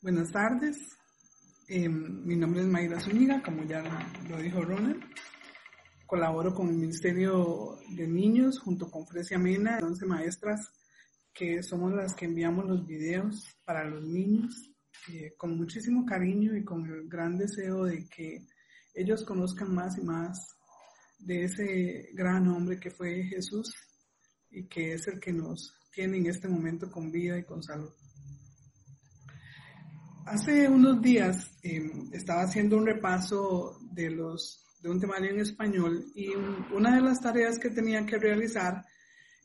Buenas tardes. Eh, mi nombre es Mayra Zúñiga, como ya lo dijo Ronald. Colaboro con el Ministerio de Niños junto con Fresia Mena, 11 maestras que somos las que enviamos los videos para los niños eh, con muchísimo cariño y con el gran deseo de que ellos conozcan más y más de ese gran hombre que fue Jesús y que es el que nos tiene en este momento con vida y con salud. Hace unos días em, estaba haciendo un repaso de un temario en español y una de las tareas que tenía que realizar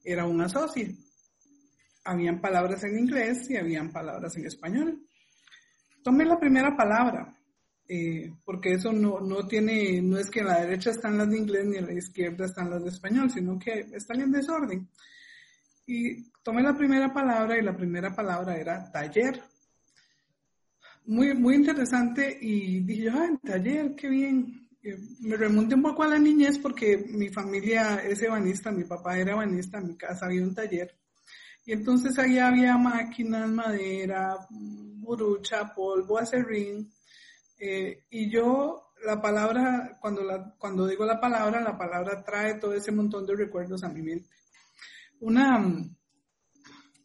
era un asocio. Habían palabras en inglés y habían palabras en español. Tomé la primera palabra, eh, porque eso no, no tiene, no es que a la derecha están las de inglés ni a la izquierda están las de español, sino que están en desorden. Y tomé la primera palabra y la primera palabra era taller muy, muy interesante y dije, ay, taller, qué bien. Me remonté un poco a la niñez porque mi familia es ebanista, mi papá era ebanista, en mi casa había un taller. Y entonces ahí había máquinas, madera, burucha, polvo, acerrín. Eh, y yo, la palabra, cuando, la, cuando digo la palabra, la palabra trae todo ese montón de recuerdos a mi mente. Una,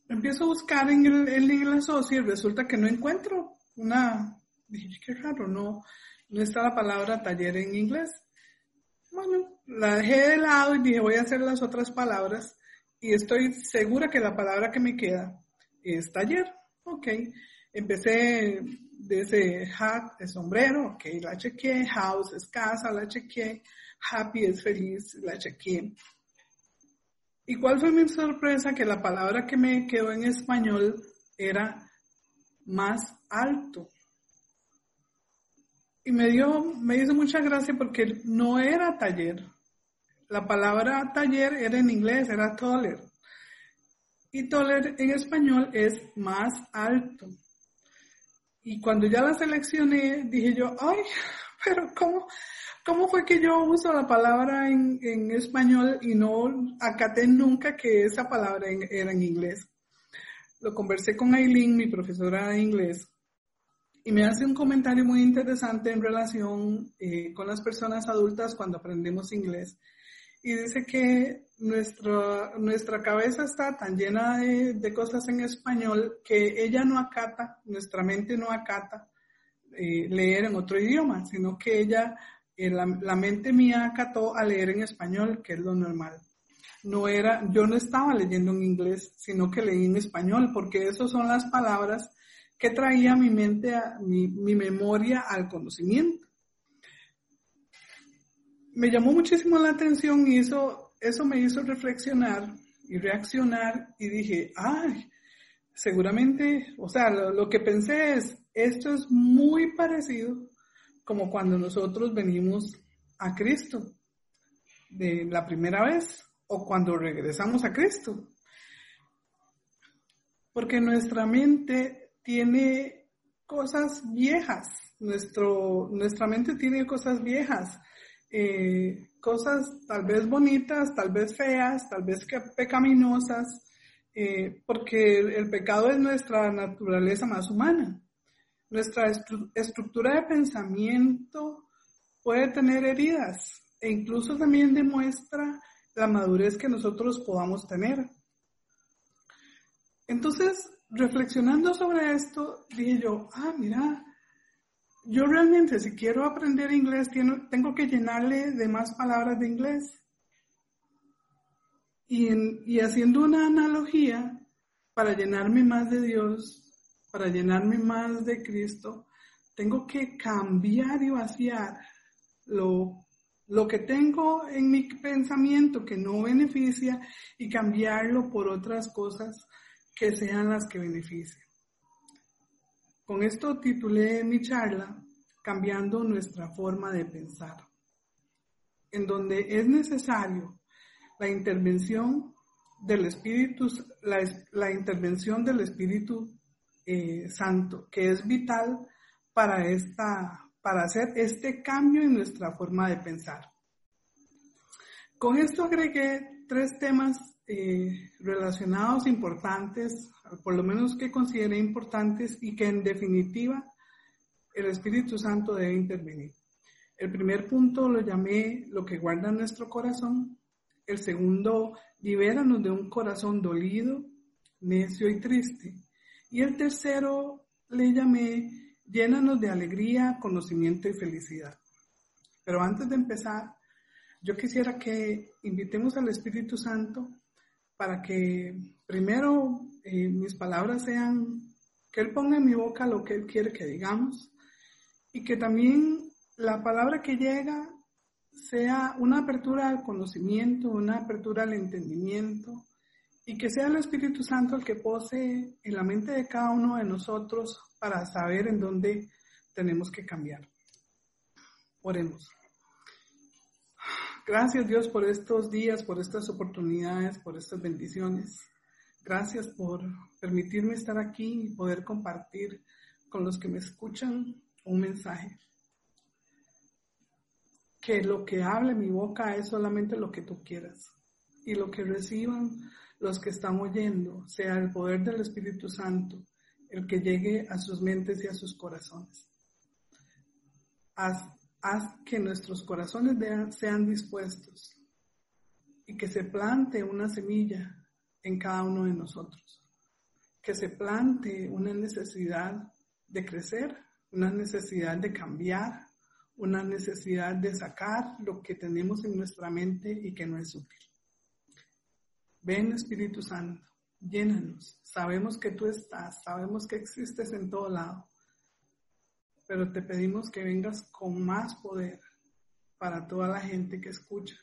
empiezo a buscar en el, en el asocio y resulta que no encuentro una, dije, qué raro, no, no está la palabra taller en inglés. Bueno, la dejé de lado y dije, voy a hacer las otras palabras y estoy segura que la palabra que me queda es taller. Ok, empecé de ese hat, es sombrero, ok, la chequeé, house es casa, la chequeé, happy es feliz, la chequeé. ¿Y cuál fue mi sorpresa? Que la palabra que me quedó en español era más alto. Y me dio, me hizo mucha gracia porque no era taller. La palabra taller era en inglés, era taller. Y taller en español es más alto. Y cuando ya la seleccioné, dije yo, ay, pero ¿cómo, cómo fue que yo uso la palabra en, en español y no acaté nunca que esa palabra era en inglés? lo conversé con Aileen, mi profesora de inglés, y me hace un comentario muy interesante en relación eh, con las personas adultas cuando aprendemos inglés. Y dice que nuestra, nuestra cabeza está tan llena de, cosas en español que ella no acata, nuestra mente no acata eh, leer en otro idioma, sino que ella, eh, la, mente mía acató a leer en español, que es lo normal no era, yo no estaba leyendo en inglés, sino que leí en español, porque esas son las palabras que traía mi mente, a, mi, mi memoria al conocimiento. Me llamó muchísimo la atención y eso, eso me hizo reflexionar y reaccionar y dije, ay, seguramente, o sea, lo, lo que pensé es, esto es muy parecido como cuando nosotros venimos a Cristo de la primera vez o cuando regresamos a Cristo. Porque nuestra mente tiene cosas viejas, Nuestro, nuestra mente tiene cosas viejas, eh, cosas tal vez bonitas, tal vez feas, tal vez que pecaminosas, eh, porque el, pecado es nuestra naturaleza más humana. Nuestra estructura de pensamiento puede tener heridas e incluso también demuestra la madurez que nosotros podamos tener. Entonces, reflexionando sobre esto, dije yo, ah, mira, yo realmente si quiero aprender inglés tengo que llenarle de más palabras de inglés. Y, y haciendo una analogía, para llenarme más de Dios, para llenarme más de Cristo, tengo que cambiar y vaciar lo lo que tengo en mi pensamiento que no beneficia y cambiarlo por otras cosas que sean las que beneficien. Con esto titulé mi charla Cambiando nuestra forma de pensar, en donde es necesario la intervención del Espíritu, la, intervención del Espíritu eh, Santo, que es vital para esta para hacer este cambio en nuestra forma de pensar. Con esto agregué tres temas eh, relacionados importantes, por lo menos que consideré importantes y que en definitiva el Espíritu Santo debe intervenir. El primer punto lo llamé lo que guarda nuestro corazón. El segundo, libéranos de un corazón dolido, necio y triste. Y el tercero le llamé, llénanos de alegría, conocimiento y felicidad. Pero antes de empezar, yo quisiera que invitemos al Espíritu Santo para que primero eh, mis palabras sean, que Él ponga en mi boca lo que Él quiere que digamos y que también la palabra que llega sea una apertura al conocimiento, una apertura al entendimiento y que sea el Espíritu Santo el que pose en la mente de cada uno de nosotros para saber en dónde tenemos que cambiar. Oremos. Gracias Dios por estos días, por estas oportunidades, por estas bendiciones. Gracias por permitirme estar aquí y poder compartir con los que me escuchan un mensaje. Que lo que hable mi boca es solamente lo que tú quieras. Y lo que reciban los que están oyendo sea el poder del Espíritu Santo, el que llegue a sus mentes y a sus corazones. Haz haz que nuestros corazones sean dispuestos y que se plante una semilla en cada uno de nosotros, que se plante una necesidad de crecer, una necesidad de cambiar, una necesidad de sacar lo que tenemos en nuestra mente y que no es útil. Ven Espíritu Santo, llénanos. Sabemos que tú estás, sabemos que existes en todo lado pero te pedimos que vengas con más poder para toda la gente que escucha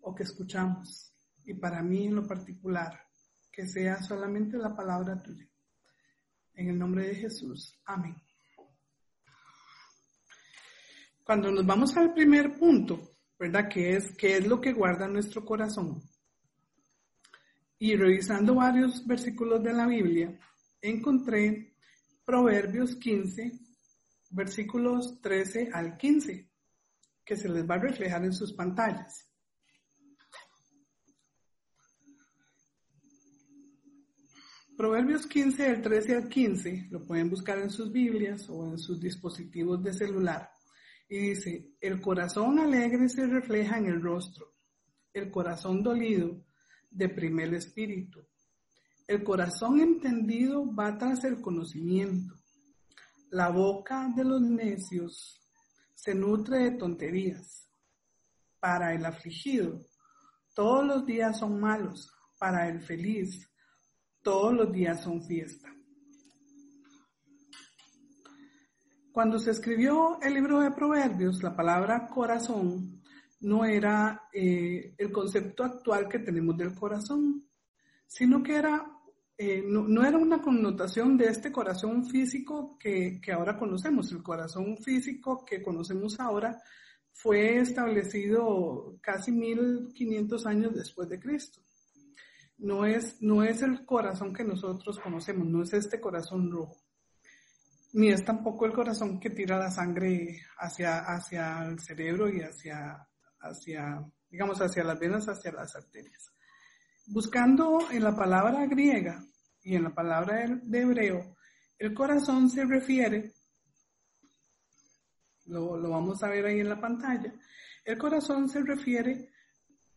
o que escuchamos y para mí en lo particular, que sea solamente la palabra tuya. En el nombre de Jesús. Amén. Cuando nos vamos al primer punto, ¿verdad? Que es qué es lo que guarda nuestro corazón. Y revisando varios versículos de la Biblia, encontré Proverbios 15, versículos 13 al 15, que se les va a reflejar en sus pantallas. Proverbios 15, del 13 al 15, lo pueden buscar en sus Biblias o en sus dispositivos de celular. Y dice, el corazón alegre se refleja en el rostro, el corazón dolido deprime el espíritu. El corazón entendido va tras el conocimiento la boca de los necios se nutre de tonterías. Para el afligido, todos los días son malos. Para el feliz, todos los días son fiesta. Cuando se escribió el libro de Proverbios, la palabra corazón no era eh, el concepto actual que tenemos del corazón, sino que era eh, no, era una connotación de este corazón físico que, ahora conocemos. El corazón físico que conocemos ahora fue establecido casi 1500 años después de Cristo. No es, no es el corazón que nosotros conocemos, no es este corazón rojo, ni es tampoco el corazón que tira la sangre hacia, hacia el cerebro y hacia, hacia, digamos, hacia las venas, hacia las arterias. Buscando en la palabra griega y en la palabra de hebreo, el corazón se refiere, lo, vamos a ver ahí en la pantalla, el corazón se refiere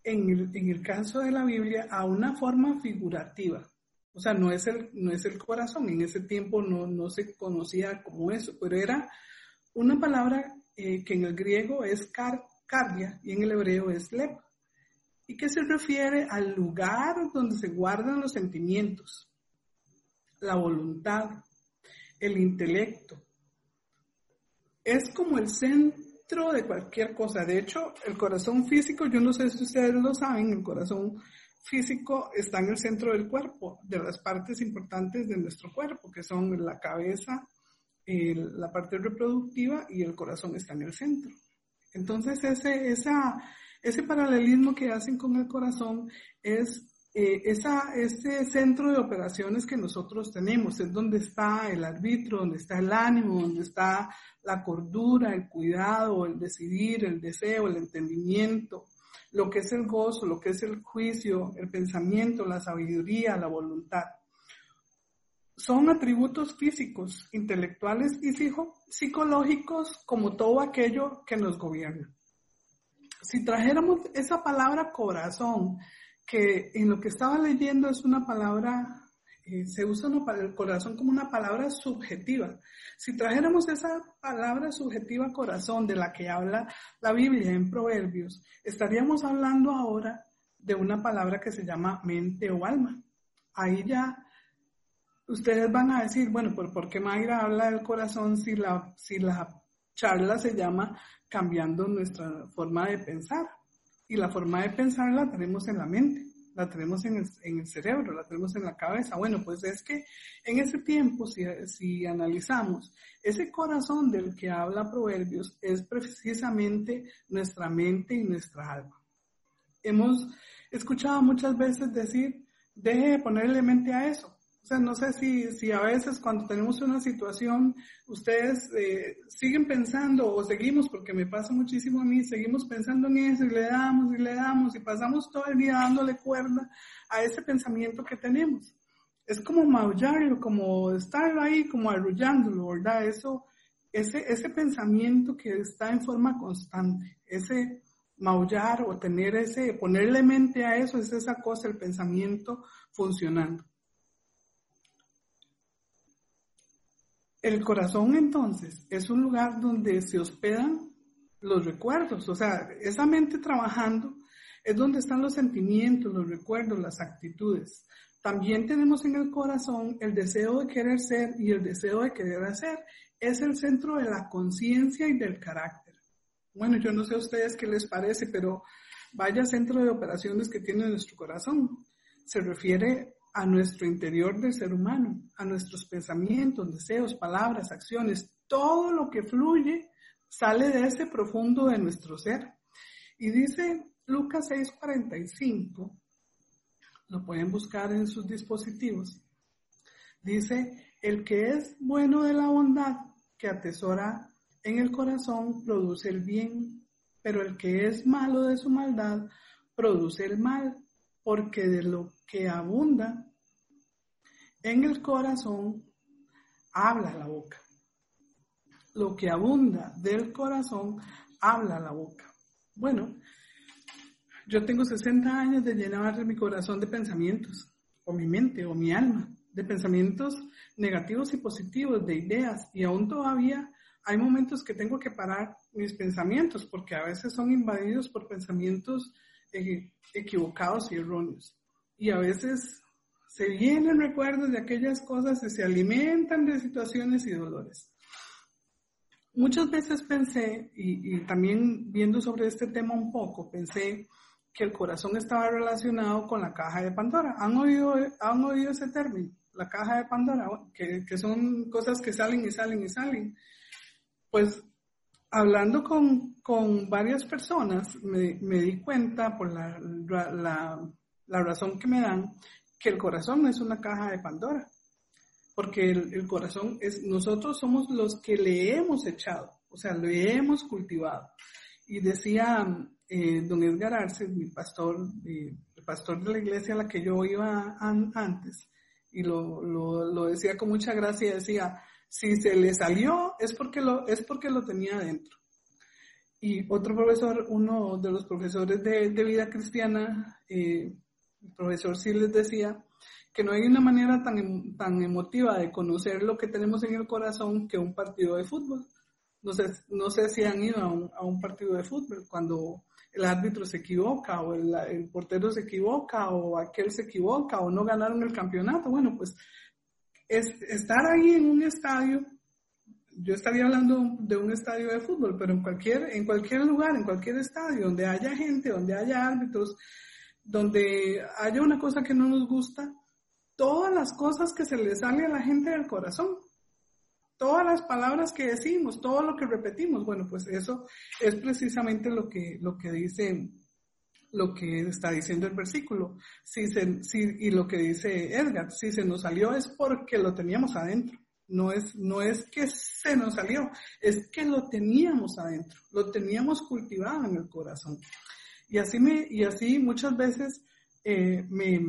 en el, en el, caso de la Biblia a una forma figurativa. O sea, no es el, no es el corazón, en ese tiempo no, no se conocía como eso, pero era una palabra eh, que en el griego es car, cardia y en el hebreo es lep y que se refiere al lugar donde se guardan los sentimientos, la voluntad, el intelecto. Es como el centro de cualquier cosa. De hecho, el corazón físico, yo no sé si ustedes lo saben, el corazón físico está en el centro del cuerpo, de las partes importantes de nuestro cuerpo, que son la cabeza, la parte reproductiva y el corazón está en el centro. Entonces, ese, esa, ese paralelismo que hacen con el corazón es eh, ese centro de operaciones que nosotros tenemos, es donde está el arbitro, donde está el ánimo, donde está la cordura, el cuidado, el decidir, el deseo, el entendimiento, lo que es el gozo, lo que es el juicio, el pensamiento, la sabiduría, la voluntad. Son atributos físicos, intelectuales y psicológicos como todo aquello que nos gobierna. Si trajéramos esa palabra corazón, que en lo que estaba leyendo es una palabra eh, se usa el corazón como una palabra subjetiva. Si trajéramos esa palabra subjetiva corazón de la que habla la Biblia en Proverbios, estaríamos hablando ahora de una palabra que se llama mente o alma. Ahí ya ustedes van a decir, bueno, ¿por qué Mayra habla del corazón si la, si la charla se llama cambiando nuestra forma de pensar? Y la forma de pensar la tenemos en la mente la tenemos en el, cerebro, la tenemos en la cabeza. Bueno, pues es que en ese tiempo, si, si analizamos, ese corazón del que habla Proverbios es precisamente nuestra mente y nuestra alma. Hemos escuchado muchas veces decir, deje de ponerle mente a eso. No sé si, si a veces cuando tenemos una situación, ustedes eh, siguen pensando o seguimos, porque me pasa muchísimo a mí, seguimos pensando en eso y le damos y le damos y pasamos todo el día dándole cuerda a ese pensamiento que tenemos. Es como maullarlo, como estar ahí, como arrullándolo, ¿verdad? Eso, ese, ese pensamiento que está en forma constante, ese maullar o tener ese, ponerle mente a eso, es esa cosa, el pensamiento funcionando. El corazón entonces es un lugar donde se hospedan los recuerdos, o sea, esa mente trabajando es donde están los sentimientos, los recuerdos, las actitudes. También tenemos en el corazón el deseo de querer ser y el deseo de querer hacer. Es el centro de la conciencia y del carácter. Bueno, yo no sé a ustedes qué les parece, pero vaya centro de operaciones que tiene nuestro corazón. Se refiere a nuestro interior del ser humano, a nuestros pensamientos, deseos, palabras, acciones, todo lo que fluye sale de ese profundo de nuestro ser. Y dice Lucas 6:45, lo pueden buscar en sus dispositivos, dice, el que es bueno de la bondad que atesora en el corazón produce el bien, pero el que es malo de su maldad produce el mal, porque de lo que abunda en el corazón, habla la boca. Lo que abunda del corazón, habla la boca. Bueno, yo tengo 60 años de llenar mi corazón de pensamientos, o mi mente, o mi alma, de pensamientos negativos y positivos, de ideas, y aún todavía hay momentos que tengo que parar mis pensamientos, porque a veces son invadidos por pensamientos eh, equivocados y erróneos. Y a veces se vienen recuerdos de aquellas cosas y se alimentan de situaciones y dolores. Muchas veces pensé, y, también viendo sobre este tema un poco, pensé que el corazón estaba relacionado con la caja de Pandora. ¿Han oído, han oído ese término? La caja de Pandora, que, que son cosas que salen y salen y salen. Pues hablando con, con varias personas, me, me, di cuenta por la, la, la razón que me dan, que el corazón no es una caja de Pandora, porque el, corazón es, nosotros somos los que le hemos echado, o sea, le hemos cultivado. Y decía eh, don Edgar Arce, mi pastor, eh, el pastor de la iglesia a la que yo iba antes, y lo, lo, lo, decía con mucha gracia, decía, si se le salió es porque lo, es porque lo tenía dentro. Y otro profesor, uno de los profesores de, de vida cristiana, eh, el profesor sí les decía que no hay una manera tan, em, tan emotiva de conocer lo que tenemos en el corazón que un partido de fútbol. No sé, no sé si han ido a un, a un partido de fútbol cuando el árbitro se equivoca o el, el, portero se equivoca o aquel se equivoca o no ganaron el campeonato. Bueno, pues es, estar ahí en un estadio, yo estaría hablando de un estadio de fútbol, pero en cualquier, en cualquier lugar, en cualquier estadio donde haya gente, donde haya árbitros, donde haya una cosa que no nos gusta, todas las cosas que se le sale a la gente del corazón, todas las palabras que decimos, todo lo que repetimos, bueno, pues eso es precisamente lo que, lo que dice, lo que está diciendo el versículo. Si se, si, y lo que dice Edgar, si se nos salió es porque lo teníamos adentro. No es, no es que se nos salió, es que lo teníamos adentro, lo teníamos cultivado en el corazón. Y así, me, y así muchas veces eh, me,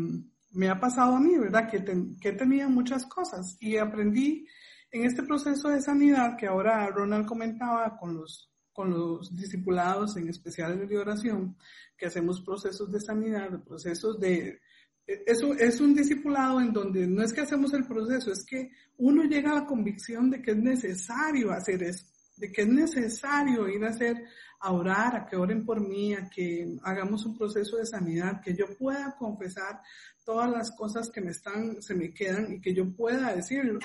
me, ha pasado a mí, ¿verdad? Que, que tenía muchas cosas y aprendí en este proceso de sanidad que ahora Ronald comentaba con los, con los discipulados, en especial de oración, que hacemos procesos de sanidad, procesos de... Eso es un discipulado en donde no es que hacemos el proceso, es que uno llega a la convicción de que es necesario hacer eso, de que es necesario ir a hacer, a orar, a que oren por mí, a que hagamos un proceso de sanidad, que yo pueda confesar todas las cosas que me están, se me quedan y que yo pueda decirlo.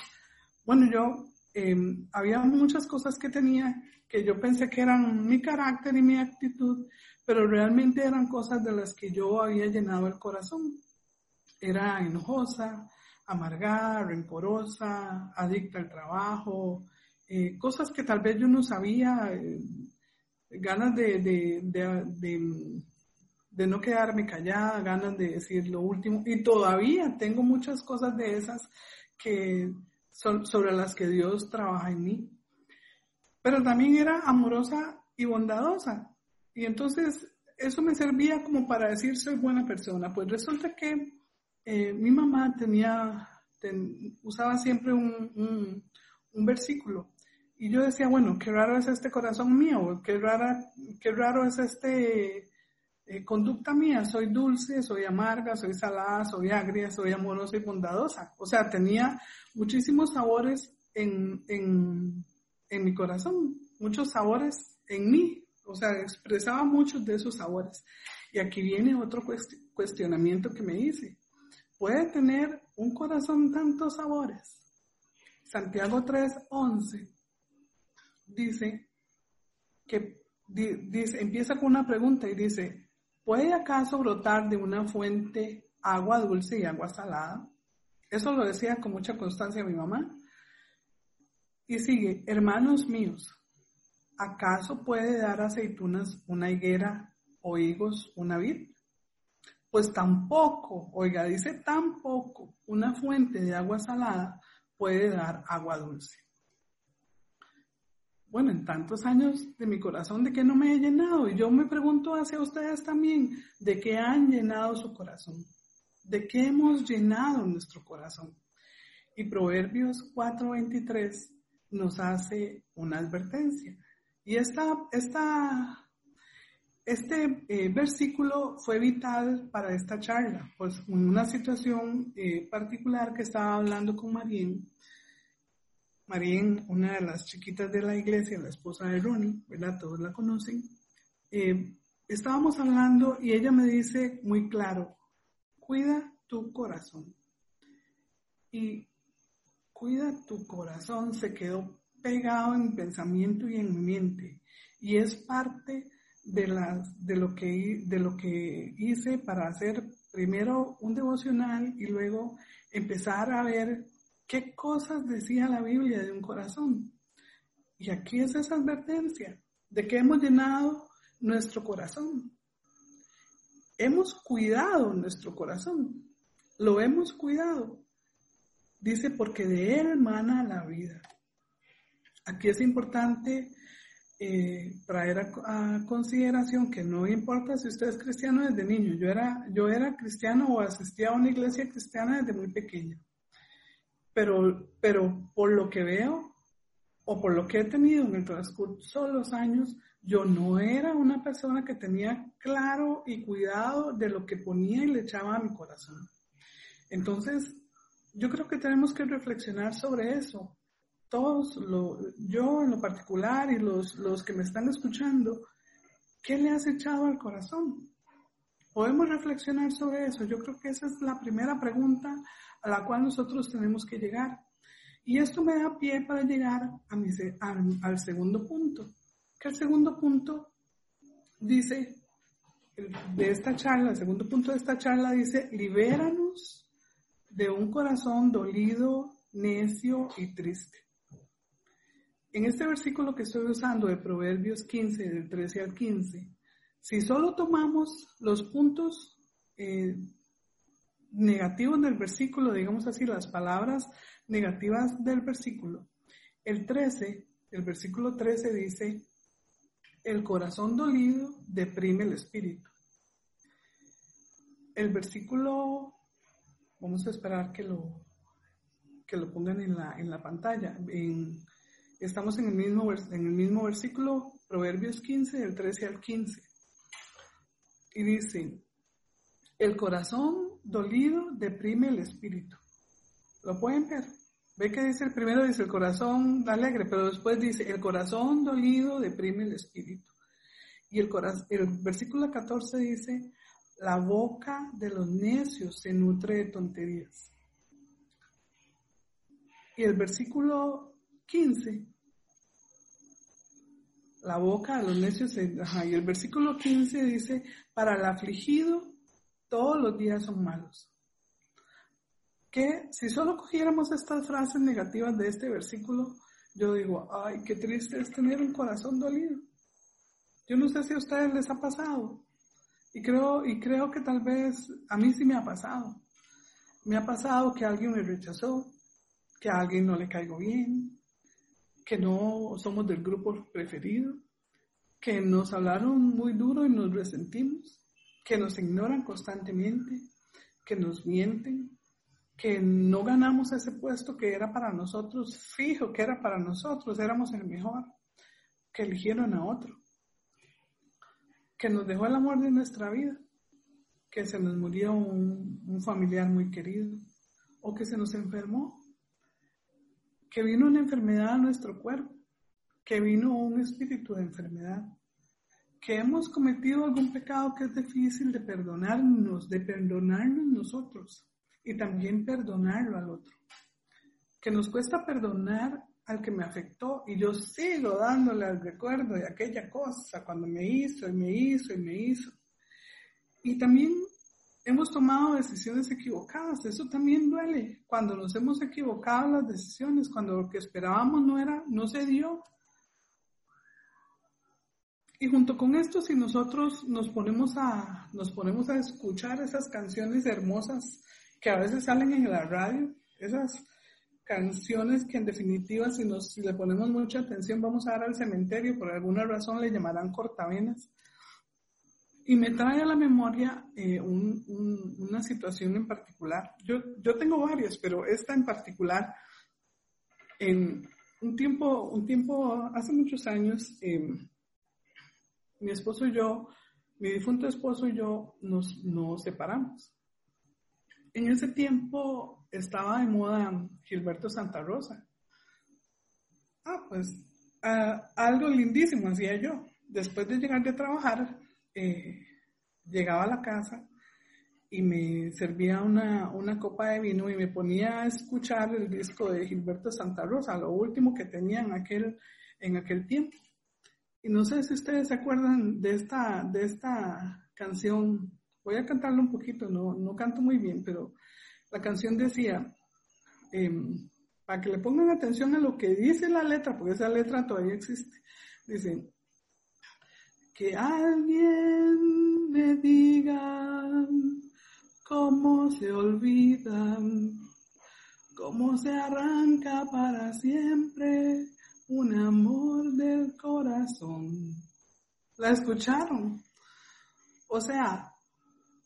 Bueno, yo em, había muchas cosas que tenía que yo pensé que eran mi carácter y mi actitud, pero realmente eran cosas de las que yo había llenado el corazón. Era enojosa, amargada, rencorosa, adicta al trabajo, eh, cosas que tal vez yo no sabía, eh, ganas de, de, de, de, no quedarme callada, ganas de decir lo último. Y todavía tengo muchas cosas de esas que son sobre las que Dios trabaja en mí. Pero también era amorosa y bondadosa. Y entonces eso me servía como para decir soy buena persona. Pues resulta que eh, mi mamá tenía, usaba siempre un, un, versículo. Y yo decía, bueno, qué raro es este corazón mío, qué, rara, qué raro es este eh, conducta mía. Soy dulce, soy amarga, soy salada, soy agria, soy amorosa y bondadosa. O sea, tenía muchísimos sabores en, en, en mi corazón, muchos sabores en mí, o sea, expresaba muchos de esos sabores. Y aquí viene otro cuestionamiento que me hice. ¿Puede tener un corazón tantos sabores? Santiago 3:11 dice que dice, empieza con una pregunta y dice, ¿puede acaso brotar de una fuente agua dulce y agua salada? Eso lo decía con mucha constancia mi mamá. Y sigue, hermanos míos, ¿acaso puede dar aceitunas una higuera o higos una vid? Pues tampoco, oiga, dice tampoco, una fuente de agua salada puede dar agua dulce. Bueno, en tantos años de mi corazón, ¿de qué no me he llenado? Y yo me pregunto hacia ustedes también, ¿de qué han llenado su corazón? ¿De qué hemos llenado nuestro corazón? Y Proverbios 4:23 nos hace una advertencia. Y esta, este eh, versículo fue vital para esta charla, pues en una situación eh, particular que estaba hablando con Marín, Marín, una de las chiquitas de la iglesia, la esposa de Ronnie, ¿verdad? Todos la conocen. Eh, estábamos hablando y ella me dice muy claro, cuida tu corazón. Y cuida tu corazón se quedó pegado en mi pensamiento y en mente. Y es parte de, las, de, lo que, de lo que hice para hacer primero un devocional y luego empezar a ver qué cosas decía la Biblia de un corazón. Y aquí es esa advertencia de que hemos llenado nuestro corazón. Hemos cuidado nuestro corazón. Lo hemos cuidado. Dice, porque de él emana la vida. Aquí es importante eh, traer a, consideración que no importa si usted es cristiano desde niño. Yo era, yo era cristiano o asistía a una iglesia cristiana desde muy pequeña. Pero, pero por lo que veo o por lo que he tenido en el transcurso de los años, yo no era una persona que tenía claro y cuidado de lo que ponía y le echaba a mi corazón. Entonces, yo creo que tenemos que reflexionar sobre eso todos, yo en lo particular y los, los que me están escuchando, ¿qué le has echado al corazón? Podemos reflexionar sobre eso. Yo creo que esa es la primera pregunta a la cual nosotros tenemos que llegar. Y esto me da pie para llegar a mi, al segundo punto. Que el segundo punto dice, de esta charla, el segundo punto de esta charla dice, libéranos de un corazón dolido, necio y triste. En este versículo que estoy usando de Proverbios 15, del 13 al 15, si solo tomamos los puntos eh, negativos del versículo, digamos así, las palabras negativas del versículo, el 13, el versículo 13 dice, el corazón dolido deprime el espíritu. el versículo, vamos a esperar que lo, que lo pongan en la, en la pantalla. estamos en el, mismo, en el mismo versículo, Proverbios 15, del 13 al 15. Y dice, el corazón dolido deprime el espíritu. ¿Lo pueden ver? Ve que dice el primero, dice el corazón alegre, pero después dice, el corazón dolido deprime el espíritu. Y el, el versículo 14 dice, la boca de los necios se nutre de tonterías. Y el versículo 15, la boca de los necios, ajá, y el versículo 15 dice, para el afligido todos los días son malos. Que si solo cogiéramos estas frases negativas de este versículo, yo digo, ay, qué triste es tener un corazón dolido. Yo no sé si a ustedes les ha pasado. Y creo, y creo que tal vez a mí sí me ha pasado. Me ha pasado que alguien me rechazó, que a alguien no le caigo bien, que no somos del grupo preferido, que nos hablaron muy duro y nos resentimos, que nos ignoran constantemente, que nos mienten, que no ganamos ese puesto que era para nosotros, fijo que era para nosotros, éramos el mejor, que eligieron a otro, que nos dejó el amor de nuestra vida, que se nos murió un, un familiar muy querido o que se nos enfermó que vino una enfermedad a nuestro cuerpo, que vino un espíritu de enfermedad, que hemos cometido algún pecado que es difícil de perdonarnos, de perdonarnos nosotros y también perdonarlo al otro, que nos cuesta perdonar al que me afectó y yo sigo dándole al recuerdo de aquella cosa cuando me hizo y me hizo y me hizo. Y también hemos tomado decisiones equivocadas. Eso también duele. Cuando nos hemos equivocado las decisiones, cuando lo que esperábamos no era, no se dio. Y junto con esto, si nosotros nos ponemos a, nos ponemos a escuchar esas canciones hermosas que a veces salen en la radio, esas canciones que en definitiva si nos si le ponemos mucha atención vamos a dar al cementerio, por alguna razón le llamarán cortavenas y me trae a la memoria eh, una situación en particular. Yo, yo tengo varias, pero esta en particular, en un tiempo, un tiempo, hace muchos años, em, mi esposo y yo, mi difunto esposo y yo nos, separamos. En ese tiempo estaba de moda Gilberto Santa Rosa. Ah, pues ah, algo lindísimo hacía yo. Después de llegar de trabajar, eh, llegaba a la casa y me servía una, una, copa de vino y me ponía a escuchar el disco de Gilberto Santa Rosa, lo último que tenía en aquel, en aquel tiempo. Y no sé si ustedes se acuerdan de esta, de esta canción. Voy a cantarlo un poquito, no, no canto muy bien, pero la canción decía, em, para que le pongan atención a lo que dice la letra, porque esa letra todavía existe. Dice, que alguien me diga cómo se olvidan, cómo se arranca para siempre un amor del corazón. ¿La escucharon? O sea,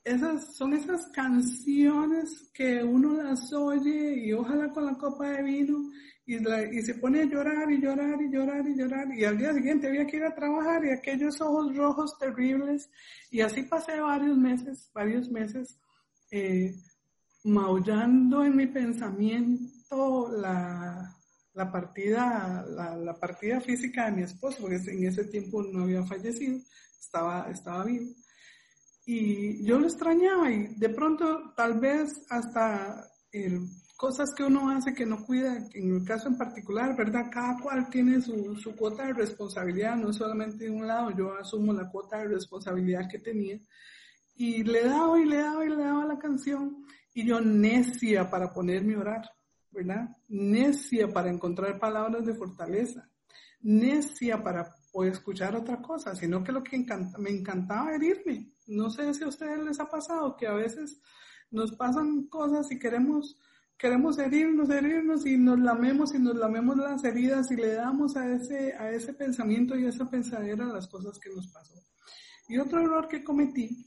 esas son esas canciones que uno las oye y ojalá con la copa de vino y, se pone a llorar y llorar y llorar y llorar y al día siguiente había que ir a trabajar y aquellos ojos rojos terribles y así pasé varios meses, varios meses eh, maullando en mi pensamiento la, la partida, la, partida física de mi esposo, porque en ese tiempo no había fallecido, estaba, estaba vivo. Y yo lo extrañaba y de pronto tal vez hasta el cosas que uno hace que no cuida, en el caso en particular, ¿verdad? Cada cual tiene su, su cuota de responsabilidad, no solamente de un lado, yo asumo la cuota de responsabilidad que tenía. Y le daba y le daba y le daba la canción y yo necia para ponerme a orar, ¿verdad? Necia para encontrar palabras de fortaleza, necia para poder escuchar otra cosa, sino que lo que me encantaba era irme. No sé si a ustedes les ha pasado que a veces nos pasan cosas y queremos queremos herirnos, herirnos y nos lamemos y nos lamemos las heridas y le damos a ese, a ese pensamiento y a esa pensadera las cosas que nos pasó. Y otro error que cometí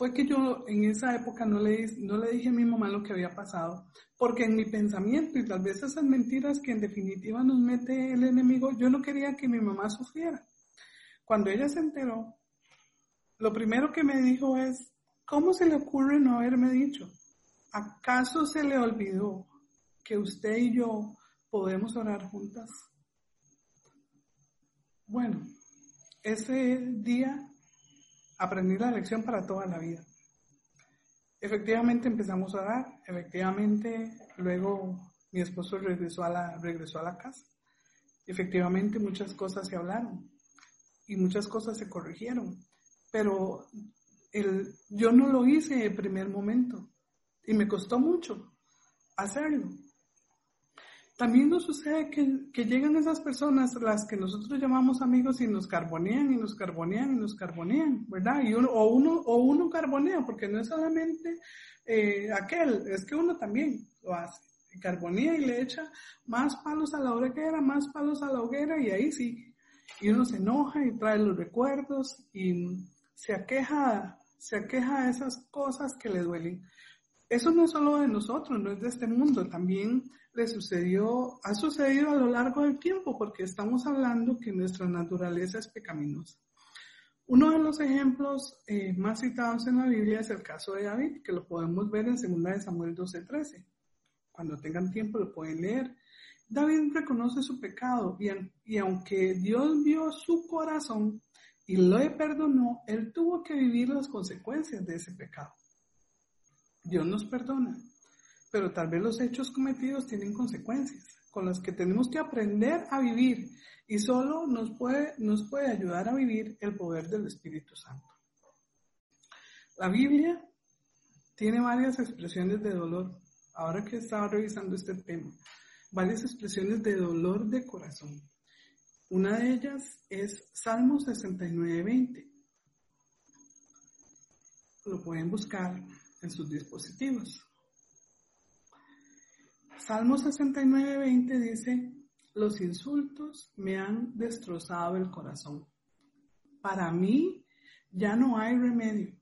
fue que yo en esa época no le, no le dije a mi mamá lo que había pasado, porque en mi pensamiento y tal vez esas mentiras que en definitiva nos mete el enemigo, yo no quería que mi mamá sufriera. Cuando ella se enteró, lo primero que me dijo es, ¿cómo se le ocurre no haberme dicho? ¿Acaso se le olvidó que usted y yo podemos orar juntas? Bueno, ese día aprendí la lección para toda la vida. Efectivamente empezamos a orar, efectivamente luego mi esposo regresó a la, regresó a la casa. Efectivamente muchas cosas se hablaron y muchas cosas se corrigieron, pero el, yo no lo hice en el primer momento y me costó mucho hacerlo. También nos sucede que, llegan esas personas, las que nosotros llamamos amigos, y nos carbonean, y nos carbonean, y nos carbonean, ¿verdad? Y uno, o, uno, o uno carbonea, porque no es solamente eh, aquel, es que uno también lo hace. carbonea y le echa más palos a la hoguera, más palos a la hoguera, y ahí sí. Y uno se enoja y trae los recuerdos y se aqueja, se aqueja de esas cosas que le duelen. Eso no es solo de nosotros, no es de este mundo, también le sucedió, ha sucedido a lo largo del tiempo, porque estamos hablando que nuestra naturaleza es pecaminosa. Uno de los ejemplos eh, más citados en la Biblia es el caso de David, que lo podemos ver en 2 Samuel 12:13. Cuando tengan tiempo lo pueden leer. David reconoce su pecado y, y aunque Dios vio su corazón y lo perdonó, él tuvo que vivir las consecuencias de ese pecado. Dios nos perdona, pero tal vez los hechos cometidos tienen consecuencias con las que tenemos que aprender a vivir y solo nos puede, nos puede ayudar a vivir el poder del Espíritu Santo. La Biblia tiene varias expresiones de dolor. Ahora que estaba revisando este tema, varias expresiones de dolor de corazón. Una de ellas es Salmo 69:20. Lo pueden buscar en sus dispositivos. Salmo 69, 20 dice, los insultos me han destrozado el corazón. Para mí ya no hay remedio.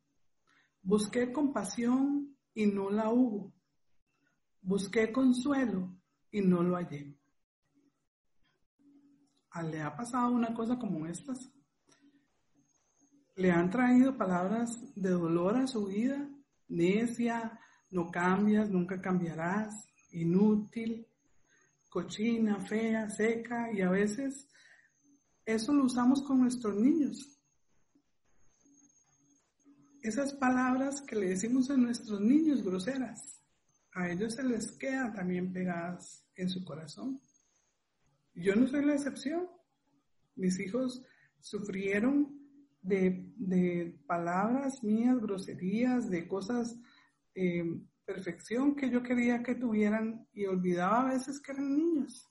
Busqué compasión y no la hubo. Busqué consuelo y no lo hallé. ¿Le ha pasado una cosa como estas? ¿Le han traído palabras de dolor a su vida? necia, no cambias, nunca cambiarás, inútil, cochina, fea, seca, y a veces eso lo usamos con nuestros niños. Esas palabras que le decimos a nuestros niños groseras, a ellos se les quedan también pegadas en su corazón. Yo no soy la excepción. Mis hijos sufrieron de, palabras mías, groserías, de cosas, eh, perfección que yo quería que tuvieran y olvidaba a veces que eran niños.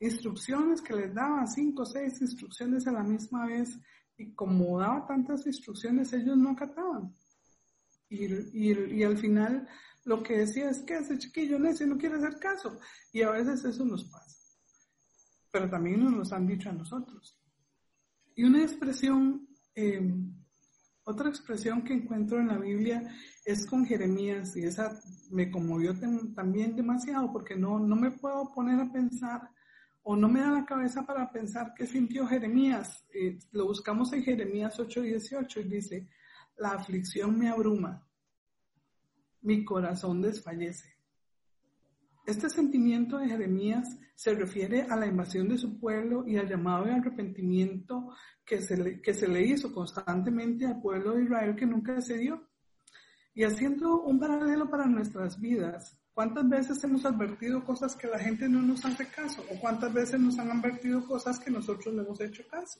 Instrucciones que les daba, cinco o seis instrucciones a la misma vez y como daba tantas instrucciones ellos no acataban. Y, y, al final lo que decía es que ese chiquillo necio no quiere hacer caso. Y a veces eso nos pasa. Pero también nos lo han dicho a nosotros. Y una expresión Em, otra expresión que encuentro en la Biblia es con Jeremías y esa me conmovió también demasiado porque no, no me puedo poner a pensar o no me da la cabeza para pensar qué sintió Jeremías. Eh, lo buscamos en Jeremías 8:18 y dice, la aflicción me abruma, mi corazón desfallece. Este sentimiento de Jeremías se refiere a la invasión de su pueblo y al llamado de arrepentimiento que se, le, que se le hizo constantemente al pueblo de Israel que nunca se dio. Y haciendo un paralelo para nuestras vidas, ¿cuántas veces hemos advertido cosas que la gente no nos hace caso? ¿O cuántas veces nos han advertido cosas que nosotros no hemos hecho caso?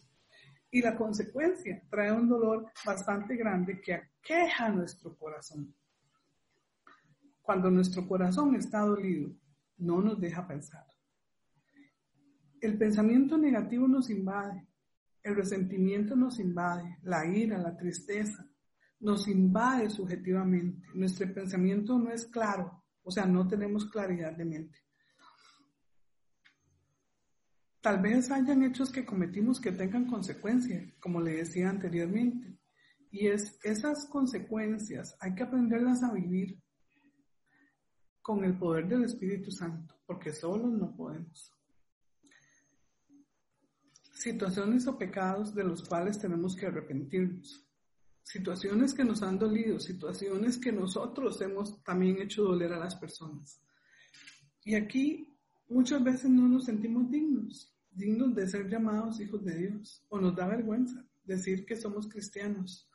Y la consecuencia trae un dolor bastante grande que aqueja nuestro corazón. Cuando nuestro corazón está dolido, no nos deja pensar. El pensamiento negativo nos invade, el resentimiento nos invade, la ira, la tristeza, nos invade subjetivamente. Nuestro pensamiento no es claro, o sea, no tenemos claridad de mente. Tal vez hayan hechos que cometimos que tengan consecuencias, como le decía anteriormente. Y es esas consecuencias hay que aprenderlas a vivir con el poder del Espíritu Santo, porque solos no podemos. Situaciones o pecados de los cuales tenemos que arrepentirnos. Situaciones que nos han dolido, situaciones que nosotros hemos también hecho doler a las personas. Y aquí muchas veces no nos sentimos dignos, dignos de ser llamados hijos de Dios, o nos da vergüenza decir que somos cristianos,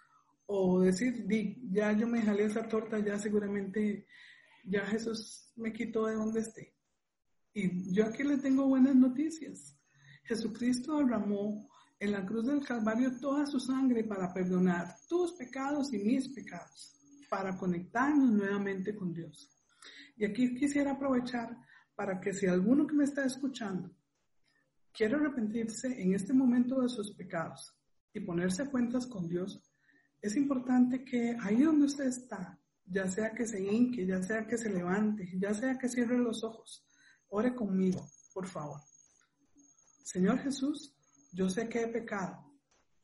o decir, ya yo me jalé esa torta, ya seguramente ya Jesús me quitó de donde esté. Y yo aquí le tengo buenas noticias. Jesucristo derramó en la cruz del Calvario toda su sangre para perdonar tus pecados y mis pecados, para conectarnos nuevamente con Dios. Y aquí quisiera aprovechar para que si alguno que me está escuchando quiere arrepentirse en este momento de sus pecados y ponerse cuentas con Dios, es importante que ahí donde usted está, ya sea que se hinque, ya sea que se levante, ya sea que cierre los ojos, ore conmigo, por favor. Señor Jesús, yo sé que he pecado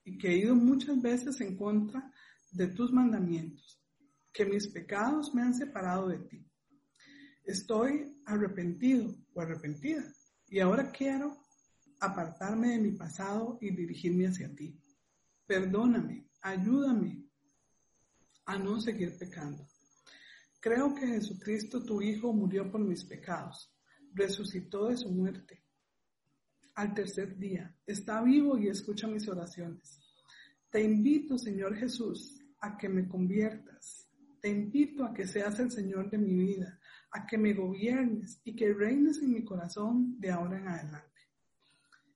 y que he ido muchas veces en contra de tus mandamientos, que mis pecados me han separado de ti. Estoy arrepentido o arrepentida y ahora quiero apartarme de mi pasado y dirigirme hacia ti. Perdóname, ayúdame a no seguir pecando. Creo que Jesucristo, tu Hijo, murió por mis pecados, resucitó de su muerte. Al tercer día, está vivo y escucha mis oraciones. Te invito, Señor Jesús, a que me conviertas. Te invito a que seas el Señor de mi vida, a que me gobiernes y que reines en mi corazón de ahora en adelante.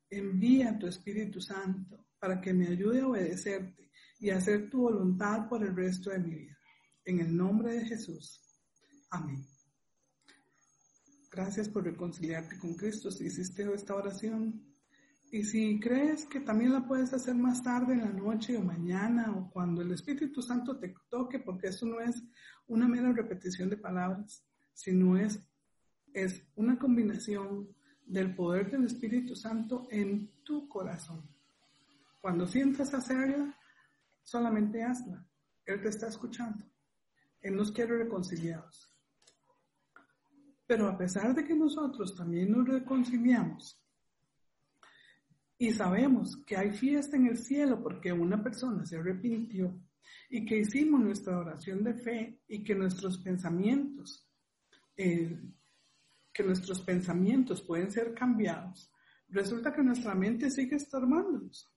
Envía tu Espíritu Santo para que me ayude a obedecerte y hacer tu voluntad por el resto de mi vida. En el nombre de Jesús. Amén. Gracias por reconciliarte con Cristo si hiciste esta oración. Y si crees que también la puedes hacer más tarde en la noche o mañana o cuando el Espíritu Santo te toque, porque eso no es una mera repetición de palabras, sino es, es una combinación del poder del Espíritu Santo en tu corazón. Cuando sientas hacerla, solamente hazla. Él te está escuchando. Él nos quiere reconciliados. Pero a pesar de que nosotros también nos reconciliamos y sabemos que hay fiesta en el cielo porque una persona se arrepintió y que hicimos nuestra oración de fe y que nuestros pensamientos eh, que nuestros pensamientos pueden ser cambiados, resulta que nuestra mente sigue estorbándonos.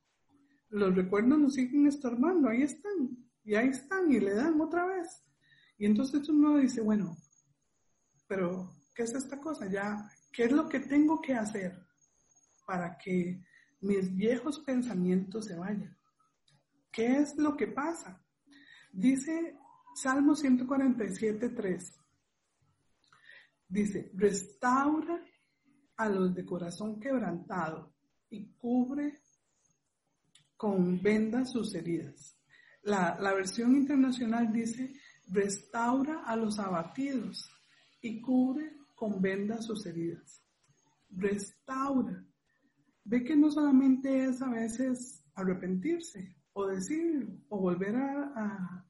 Los recuerdos nos siguen estorbando, ahí están, y ahí están, y le dan otra vez. Y entonces uno dice, bueno, pero ¿qué es esta cosa? Ya, ¿qué es lo que tengo que hacer para que mis viejos pensamientos se vayan? ¿Qué es lo que pasa? Dice Salmo 147, 3. Dice, restaura a los de corazón quebrantado y cubre con vendas sus heridas. La, la, versión internacional dice, restaura a los abatidos y cubre con vendas sus heridas. Restaura. Ve que no solamente es a veces arrepentirse o decir o volver a,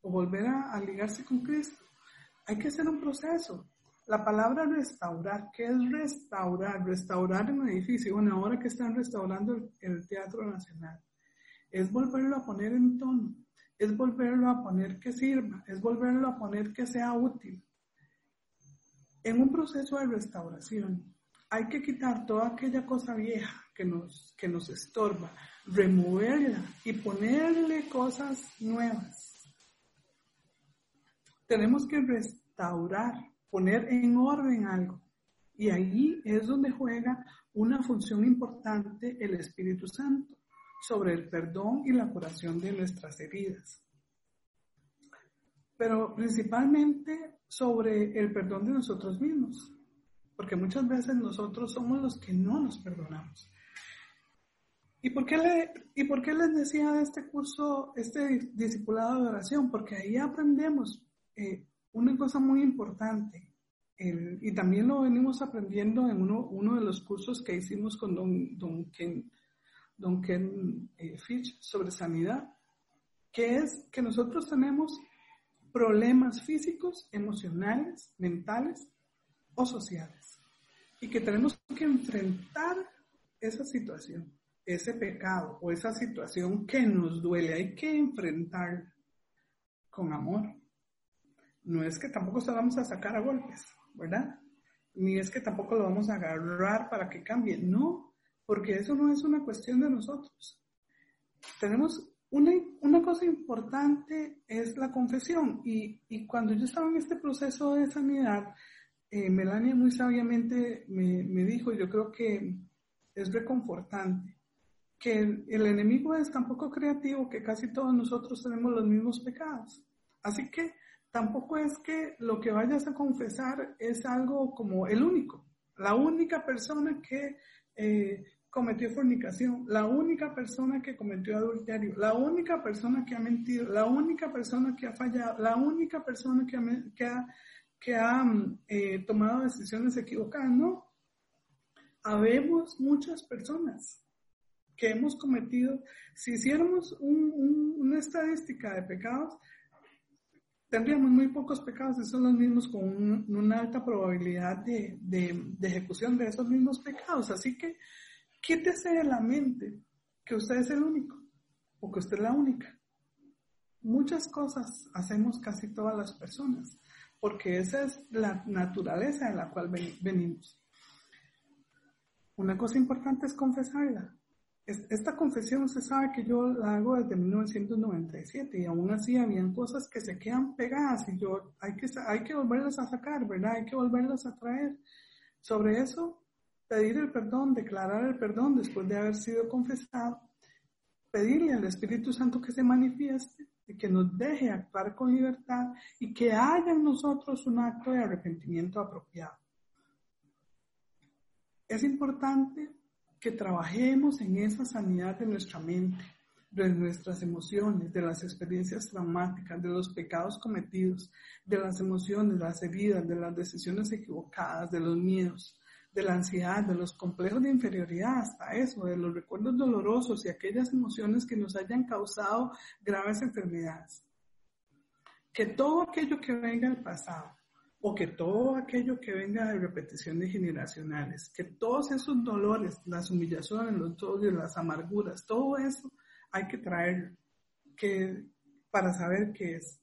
o volver a ligarse con Cristo. Hay que hacer un proceso. La palabra restaurar, ¿qué es restaurar? Restaurar un edificio, bueno, ahora que están restaurando el, Teatro Nacional, es volverlo a poner en tono, es volverlo a poner que sirva, es volverlo a poner que sea útil. En un proceso de restauración hay que quitar toda aquella cosa vieja que nos, que nos estorba, removerla y ponerle cosas nuevas. Tenemos que restaurar poner en orden algo. Y ahí es donde juega una función importante el Espíritu Santo sobre el perdón y la curación de nuestras heridas. Pero principalmente sobre el perdón de nosotros mismos, porque muchas veces nosotros somos los que no nos perdonamos. ¿Y por qué, le, y por qué les decía de este curso, este discipulado de oración? Porque ahí aprendemos eh, una cosa muy importante, y también lo venimos aprendiendo en uno, uno de los cursos que hicimos con don, don Ken, don Ken eh, Fitch sobre sanidad, que es que nosotros tenemos problemas físicos, emocionales, mentales o sociales y que tenemos que enfrentar esa situación, ese pecado o esa situación que nos duele, hay que enfrentar con amor. No es que tampoco se vamos a sacar a golpes, ¿verdad? Ni es que tampoco lo vamos a agarrar para que cambie, no, porque eso no es una cuestión de nosotros. Tenemos una, una cosa importante es la confesión y, y, cuando yo estaba en este proceso de sanidad, eh, Melania muy sabiamente me, me, dijo, yo creo que es reconfortante, que el, el enemigo es tan poco creativo que casi todos nosotros tenemos los mismos pecados. Así que tampoco es que lo que vayas a confesar es algo como el único, la única persona que eh, cometió fornicación, la única persona que cometió adulterio, la única persona que ha mentido, la única persona que ha fallado, la única persona que ha, ha eh, tomado decisiones equivocadas. No, habemos muchas personas que hemos cometido, si hiciéramos una estadística de pecados, tendríamos muy pocos pecados y son los mismos con una alta probabilidad de, de, de ejecución de esos mismos pecados. Así que Quítese de la mente que usted es el único o que usted es la única. Muchas cosas hacemos casi todas las personas, porque esa es la naturaleza en la cual venimos. Una cosa importante es confesarla. Esta confesión se sabe que yo la hago desde 1997 y aún así habían cosas que se quedan pegadas y yo hay que, hay que volverlas a sacar, ¿verdad? Hay que volverlas a traer. Sobre eso pedir el perdón, declarar el perdón después de haber sido confesado, pedirle al Espíritu Santo que se manifieste y que nos deje actuar con libertad y que haya en nosotros un acto de arrepentimiento apropiado. Es importante que trabajemos en esa sanidad de nuestra mente, de nuestras emociones, de las experiencias traumáticas, de los pecados cometidos, de las emociones, las heridas, de las decisiones equivocadas, de los miedos, de la ansiedad, de los complejos de inferioridad, hasta eso, de los recuerdos dolorosos y aquellas emociones que nos hayan causado graves enfermedades. Que todo aquello que venga del pasado o que todo aquello que venga de repeticiones generacionales, que todos esos dolores, las humillaciones, los odios, las amarguras, todo eso hay que traer que, para saber qué es,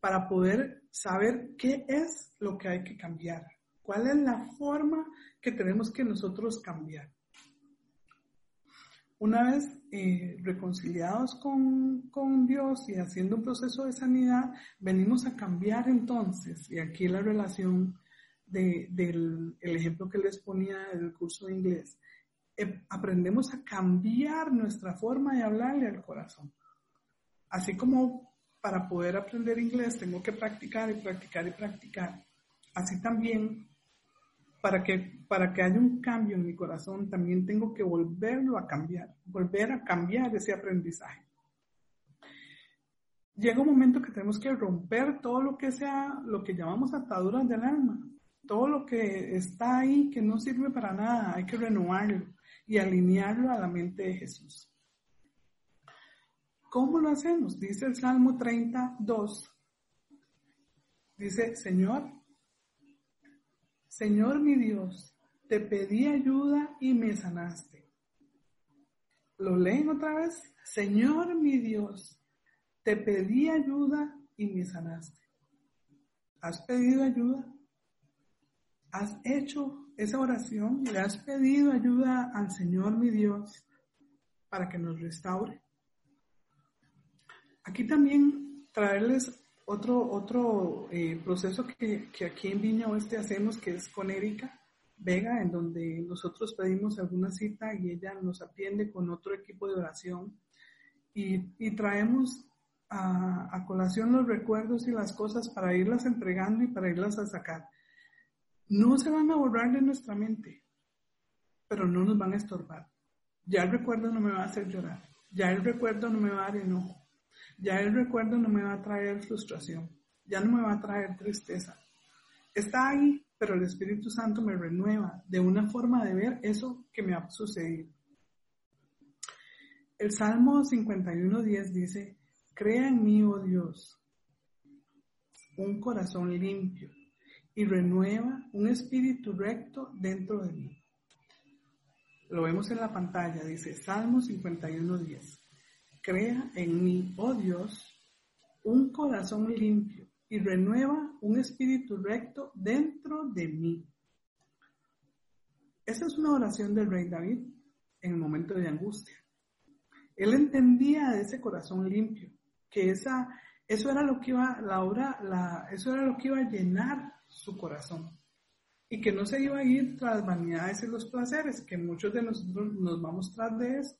para poder saber qué es lo que hay que cambiar, cuál es la forma que tenemos que nosotros cambiar. Una vez eh, reconciliados con, con, Dios y haciendo un proceso de sanidad, venimos a cambiar entonces, y aquí la relación de, del el ejemplo que les ponía en el curso de inglés, eh, aprendemos a cambiar nuestra forma de hablarle al corazón. Así como para poder aprender inglés tengo que practicar y practicar y practicar, así también para que, para que haya un cambio en mi corazón, también tengo que volverlo a cambiar, volver a cambiar ese aprendizaje. Llega un momento que tenemos que romper todo lo que sea, lo que llamamos ataduras del alma, todo lo que está ahí que no sirve para nada, hay que renovarlo y alinearlo a la mente de Jesús. ¿Cómo lo hacemos? Dice el Salmo 32. Dice, Señor, Señor mi Dios, te pedí ayuda y me sanaste. ¿Lo leen otra vez? Señor mi Dios, te pedí ayuda y me sanaste. ¿Has pedido ayuda? ¿Has hecho esa oración? ¿Le has pedido ayuda al Señor mi Dios para que nos restaure? Aquí también traerles otro, otro eh, proceso que, que, aquí en Viña Oeste hacemos, que es con Erika Vega, en donde nosotros pedimos alguna cita y ella nos atiende con otro equipo de oración y, y traemos a, a, colación los recuerdos y las cosas para irlas entregando y para irlas a sacar. No se van a borrar de nuestra mente, pero no nos van a estorbar. Ya el recuerdo no me va a hacer llorar, ya el recuerdo no me va a dar enojo, ya el recuerdo no me va a traer frustración, ya no me va a traer tristeza. Está ahí, pero el Espíritu Santo me renueva de una forma de ver eso que me ha sucedido. El Salmo 51.10 dice, crea en mí, oh Dios, un corazón limpio y renueva un espíritu recto dentro de mí. Lo vemos en la pantalla, dice Salmo 51.10. Crea en mí, oh Dios, un corazón limpio y renueva un espíritu recto dentro de mí. Esa es una oración del rey David en el momento de angustia. Él entendía de ese corazón limpio, que esa, eso era lo que iba, la obra, la, eso era lo que iba a llenar su corazón. Y que no se iba a ir tras vanidades y los placeres, que muchos de nosotros nos vamos tras de eso.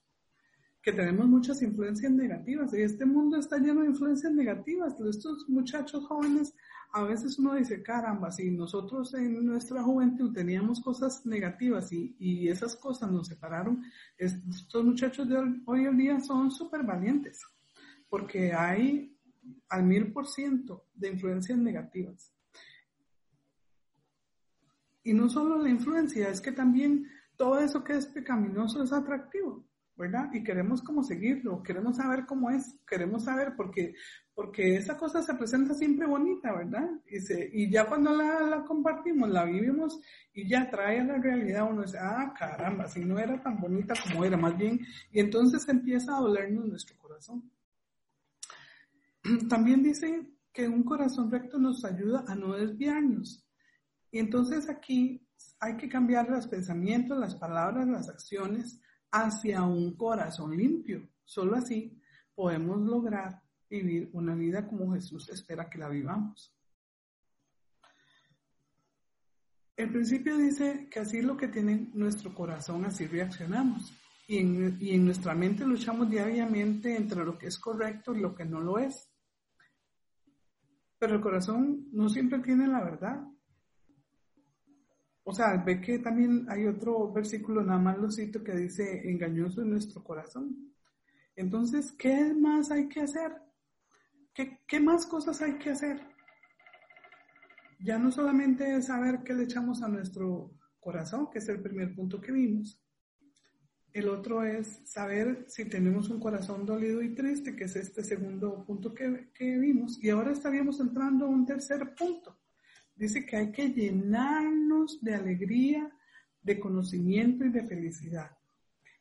Que tenemos muchas influencias negativas. Y este mundo está lleno de influencias negativas. Estos muchachos jóvenes, a veces uno dice, caramba, si nosotros en nuestra juventud teníamos cosas negativas y, y esas cosas nos separaron, estos muchachos de hoy en día son súper valientes. Porque hay al mil por ciento de influencias negativas. Y no solo la influencia, es que también todo eso que es pecaminoso es atractivo, ¿verdad? Y queremos como seguirlo, queremos saber cómo es, queremos saber porque, porque esa cosa se presenta siempre bonita, ¿verdad? Y, se, y ya cuando la, la, compartimos, la vivimos y ya trae a la realidad, uno dice, ah, caramba, si no era tan bonita como era, más bien, y entonces empieza a dolernos nuestro corazón. También dice que un corazón recto nos ayuda a no desviarnos. Y entonces aquí hay que cambiar los pensamientos, las palabras, las acciones hacia un corazón limpio. Solo así podemos lograr vivir una vida como Jesús espera que la vivamos. El principio dice que así es lo que tiene nuestro corazón, así reaccionamos. Y en, y en, nuestra mente luchamos diariamente entre lo que es correcto y lo que no lo es. Pero el corazón no siempre tiene la verdad. O sea, ve que también hay otro versículo, nada más lo cito, que dice, engañoso en nuestro corazón. Entonces, ¿qué más hay que hacer? ¿Qué, ¿Qué, más cosas hay que hacer? Ya no solamente es saber qué le echamos a nuestro corazón, que es el primer punto que vimos. El otro es saber si tenemos un corazón dolido y triste, que es este segundo punto que, que vimos. Y ahora estaríamos entrando a un tercer punto Dice que hay que llenarnos de alegría, de conocimiento y de felicidad.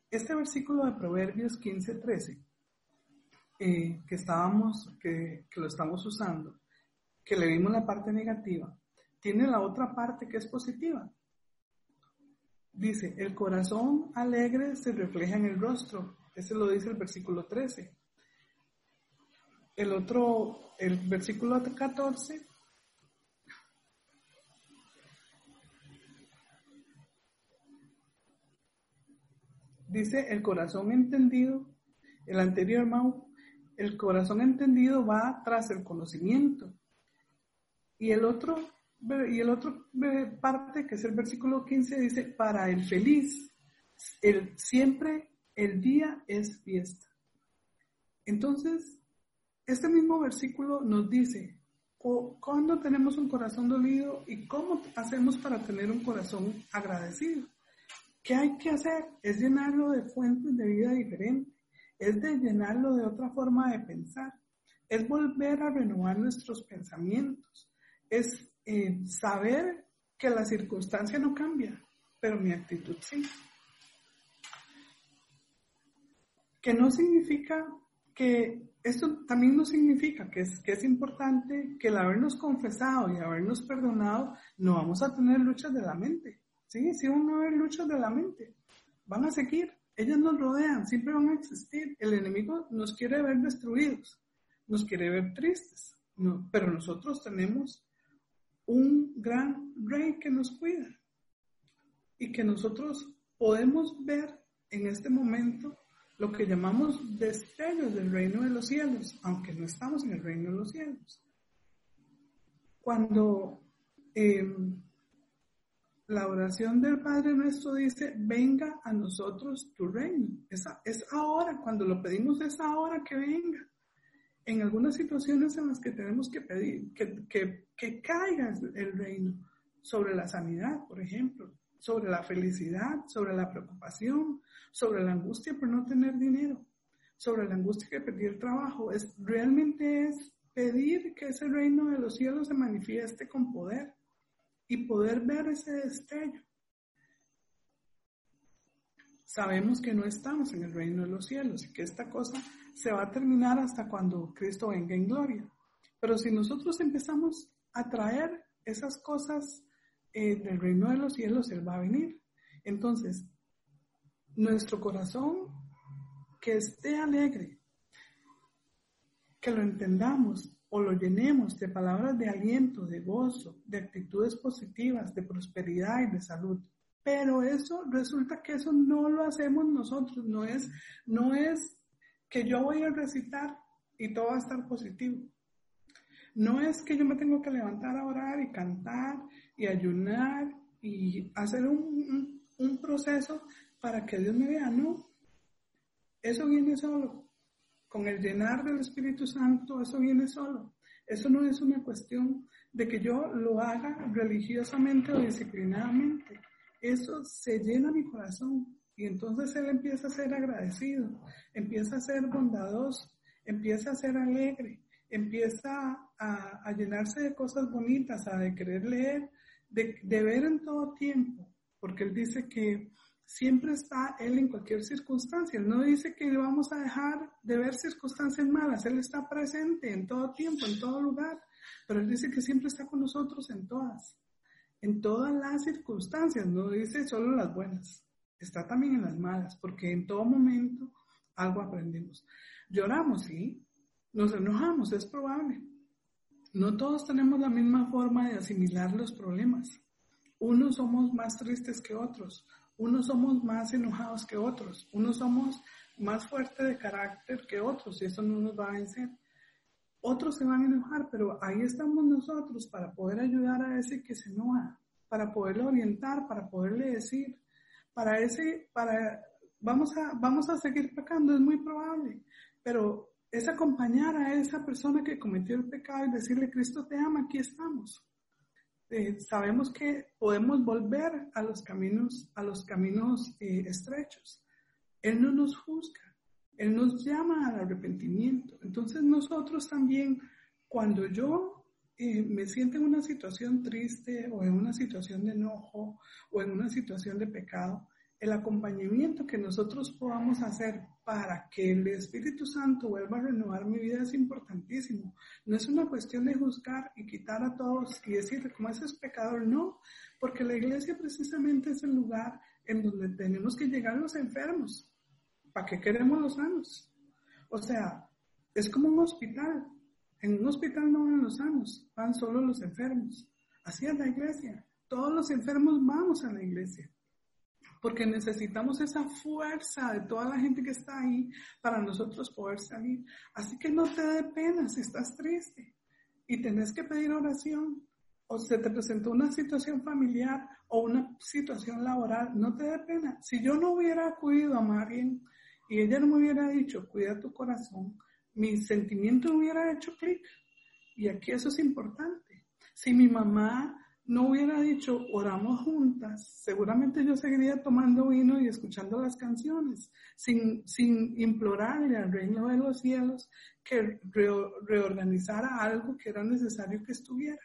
Este versículo de Proverbios 15, 13, eh, que estábamos, que lo estamos usando, que le vimos la parte negativa, tiene la otra parte que es positiva. Dice, el corazón alegre se refleja en el rostro. Ese lo dice el versículo 13. El otro, el versículo 14, dice el corazón entendido, el anterior Mau, el corazón entendido va tras el conocimiento. Y el otro, y el otro parte, que es el versículo 15, dice, para el feliz, el, siempre el día es fiesta. Entonces, este mismo versículo nos dice, ¿cuándo tenemos un corazón dolido y cómo hacemos para tener un corazón agradecido? ¿Qué hay que hacer? Es llenarlo de fuentes de vida diferentes, es de llenarlo de otra forma de pensar, es volver a renovar nuestros pensamientos, es eh, saber que la circunstancia no cambia, pero mi actitud sí. Que no significa que esto también no significa que es, que es importante que el habernos confesado y habernos perdonado no vamos a tener luchas de la mente. Sí, van a haber luchas de la mente. Van a seguir. Ellas nos rodean, siempre van a existir. El enemigo nos quiere ver destruidos, nos quiere ver tristes. Pero nosotros tenemos un gran rey que nos cuida y que nosotros podemos ver en este momento lo que llamamos destellos del reino de los cielos, aunque no estamos en el reino de los cielos. Cuando eh, la oración del Padre nuestro dice, venga a nosotros tu reino. Es, es ahora, cuando lo pedimos es ahora que venga. En algunas situaciones en las que tenemos que pedir que, que, que caiga el reino sobre la sanidad, por ejemplo, sobre la felicidad, sobre la preocupación, sobre la angustia por no tener dinero. sobre la angustia que perdí el trabajo. Es, realmente es pedir que ese reino de los cielos se manifieste con poder y poder ver ese destello. Sabemos que no estamos en el reino de los cielos y que esta cosa se va a terminar hasta cuando Cristo venga en gloria. Pero si nosotros empezamos a traer esas cosas eh, del reino de los cielos, Él va a venir. Entonces, nuestro corazón que esté alegre, que lo entendamos o lo llenemos de palabras de aliento, de gozo, de actitudes positivas, de prosperidad y de salud. Pero eso resulta que eso no lo hacemos nosotros, no es, no es que yo voy a recitar y todo va a estar positivo. No es que yo me tengo que levantar a orar y cantar y ayunar y hacer un, un, proceso para que Dios me vea, no. Eso viene solo. Con el llenar del Espíritu Santo, eso viene solo. Eso no es una cuestión de que yo lo haga religiosamente o disciplinadamente. Eso se llena mi corazón y entonces Él empieza a ser agradecido, empieza a ser bondadoso, empieza a ser alegre, empieza a, llenarse de cosas bonitas, a de querer leer, de, de ver en todo tiempo, porque él dice que siempre está Él en cualquier circunstancia. Él no dice que vamos a dejar de ver circunstancias malas. Él está presente en todo tiempo, en todo lugar. Pero Él dice que siempre está con nosotros en todas, en todas las circunstancias. No dice solo las buenas. Está también en las malas, porque en todo momento algo aprendemos. Lloramos, sí, nos enojamos, es probable. No todos tenemos la misma forma de asimilar los problemas. Unos somos más tristes que otros, unos somos más enojados que otros, unos somos más fuertes de carácter que otros y eso no nos va a vencer. Otros se van a enojar, pero ahí estamos nosotros para poder ayudar a ese que se enoja, para poderle orientar, para poderle decir, para ese, para, vamos a, vamos a seguir pecando, es muy probable, pero es acompañar a esa persona que cometió el pecado y decirle, Cristo te ama, aquí estamos. Eh, sabemos que podemos volver a los caminos, a los caminos eh, estrechos. Él no nos juzga, Él nos llama al arrepentimiento. Entonces nosotros también, cuando yo eh, me siento en una situación triste o en una situación de enojo o en una situación de pecado, el acompañamiento que nosotros podamos hacer para que el Espíritu Santo vuelva a renovar mi vida es importantísimo. No es una cuestión de juzgar y quitar a todos y decirle como ese es pecador, no, porque la iglesia precisamente es el lugar en donde tenemos que llegar los enfermos. ¿Para qué queremos los sanos? O sea, es como un hospital. En un hospital no van los sanos, van solo los enfermos. Así es la iglesia. Todos los enfermos vamos a la iglesia porque necesitamos esa fuerza de toda la gente que está ahí para nosotros poder salir. Así que no te dé pena si estás triste y tenés que pedir oración o se te presentó una situación familiar o una situación laboral, no te dé pena. Si yo no hubiera acudido a Marian y ella no me hubiera dicho, cuida tu corazón, mi sentimiento hubiera hecho clic. Y aquí eso es importante. Si mi mamá no hubiera dicho oramos juntas, seguramente yo seguiría tomando vino y escuchando las canciones, sin, sin implorarle al reino de los cielos que reorganizara algo que era necesario que estuviera.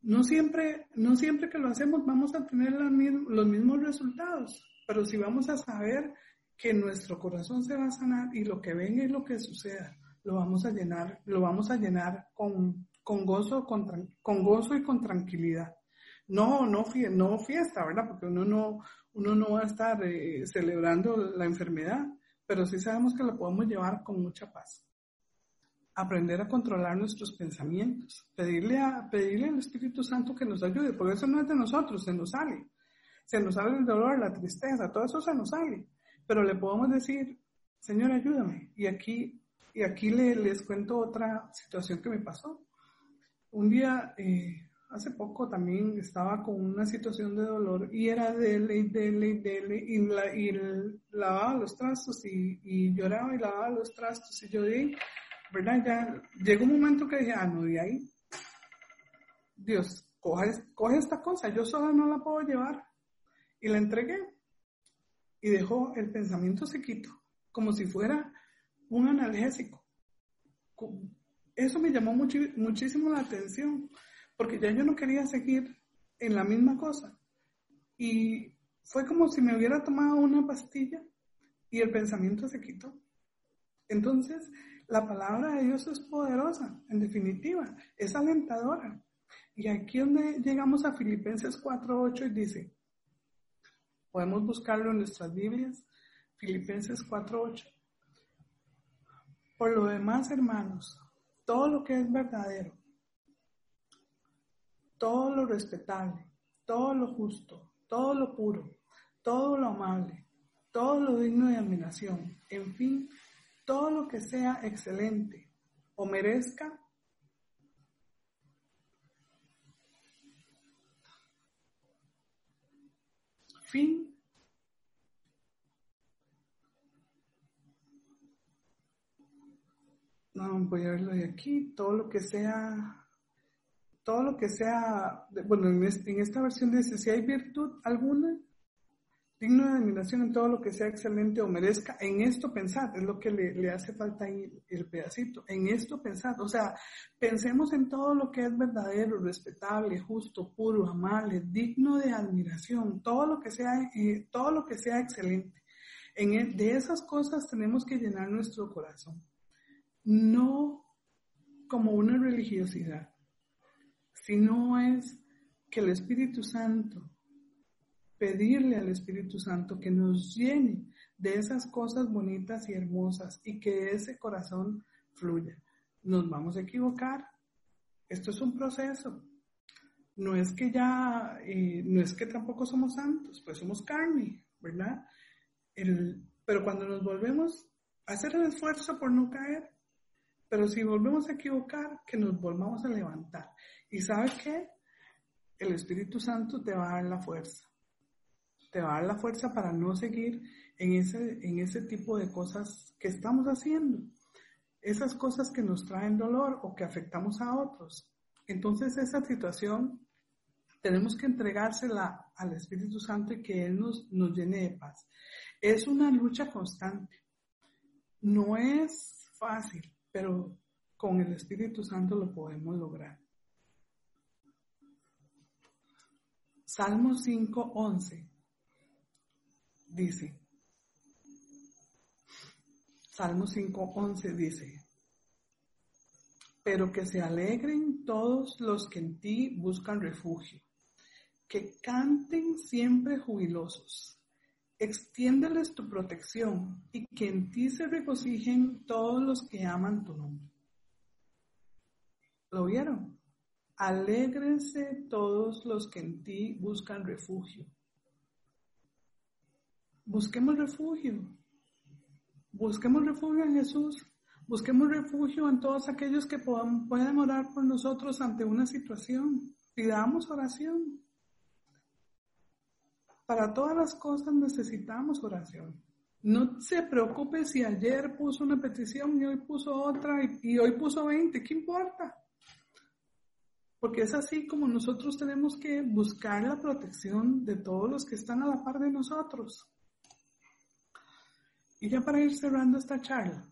No siempre, no siempre que lo hacemos vamos a tener los mismos resultados, pero si vamos a saber que nuestro corazón se va a sanar y lo que venga y lo que suceda, lo vamos a llenar, lo vamos a llenar con con gozo, con, con gozo y con tranquilidad. No, no, no fiesta, ¿verdad? Porque uno no, uno no va a estar eh, celebrando la enfermedad, pero sí sabemos que la podemos llevar con mucha paz. Aprender a controlar nuestros pensamientos, pedirle, a, pedirle al Espíritu Santo que nos ayude, porque eso no es de nosotros, se nos sale. Se nos sale el dolor, la tristeza, todo eso se nos sale. Pero le podemos decir, Señor, ayúdame. Y aquí, y aquí les cuento otra situación que me pasó. Un día, eh, hace poco también estaba con una situación de dolor y era dele dele dele y, la, y lavaba los trastos y, lloraba y lavaba los trastos y yo dije, ¿verdad? Ya llegó un momento que dije, ah, no, de ahí, Dios, coge, coge esta cosa, yo sola no la puedo llevar. Y la entregué y dejó el pensamiento sequito como si fuera un analgésico. Eso me llamó muchísimo la atención, porque ya yo no quería seguir en la misma cosa. Y fue como si me hubiera tomado una pastilla y el pensamiento se quitó. Entonces, la palabra de Dios es poderosa, en definitiva, es alentadora. Y aquí donde llegamos a Filipenses 4.8 y dice, podemos buscarlo en nuestras Biblias, Filipenses 4.8. Por lo demás, hermanos, todo lo que es verdadero, todo lo respetable, todo lo justo, todo lo puro, todo lo amable, todo lo digno de admiración, en fin, todo lo que sea excelente o merezca fin no voy a verlo de aquí todo lo que sea todo lo que sea bueno en, en esta versión dice si hay virtud alguna digno de admiración en todo lo que sea excelente o merezca, en esto pensar, es lo que le, hace falta ahí el pedacito, en esto pensar, o sea, pensemos en todo lo que es verdadero, respetable, justo, puro, amable, digno de admiración, todo lo que sea, eh, todo lo que sea excelente. En e, de esas cosas tenemos que llenar nuestro corazón, no como una religiosidad, sino es que el Espíritu Santo pedirle al Espíritu Santo que nos llene de esas cosas bonitas y hermosas y que ese corazón fluya. Nos vamos a equivocar. Esto es un proceso. No es que ya, eh, no es que tampoco somos santos, pues somos carne, ¿verdad? pero cuando nos volvemos a hacer el esfuerzo por no caer, pero si volvemos a equivocar, que nos volvamos a levantar. ¿Y sabes qué? El Espíritu Santo te va a dar la fuerza te va a dar la fuerza para no seguir en ese, en ese tipo de cosas que estamos haciendo. Esas cosas que nos traen dolor o que afectamos a otros. Entonces esa situación tenemos que entregársela al Espíritu Santo y que Él nos, nos llene de paz. Es una lucha constante. No es fácil, pero con el Espíritu Santo lo podemos lograr. Salmo 5.11 dice, Salmo 5.11 dice, pero que se alegren todos los que en ti buscan refugio, que canten siempre jubilosos, extiéndeles tu protección y que en ti se regocijen todos los que aman tu nombre. ¿Lo vieron? Alégrense todos los que en ti buscan refugio busquemos refugio. Busquemos refugio en Jesús. Busquemos refugio en todos aquellos que puedan, puedan orar por nosotros ante una situación. Pidamos oración. Para todas las cosas necesitamos oración. No se preocupe si ayer puso una petición y hoy puso otra y, hoy puso 20. ¿Qué importa? Porque es así como nosotros tenemos que buscar la protección de todos los que están a la par de nosotros. Y ya para ir cerrando esta charla,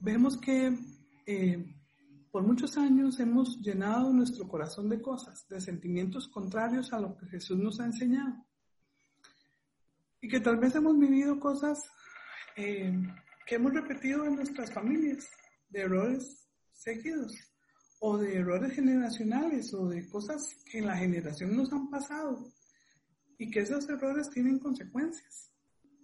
vemos que eh, por muchos años hemos llenado nuestro corazón de cosas, de sentimientos contrarios a lo que Jesús nos ha enseñado. Y que tal vez hemos vivido cosas eh, que hemos repetido en nuestras familias, de errores seguidos, o de errores generacionales, o de cosas que en la generación nos han pasado, y que esos errores tienen consecuencias